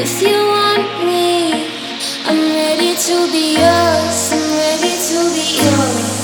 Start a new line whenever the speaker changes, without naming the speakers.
If you want me, I'm ready to be yours. I'm ready to be yours.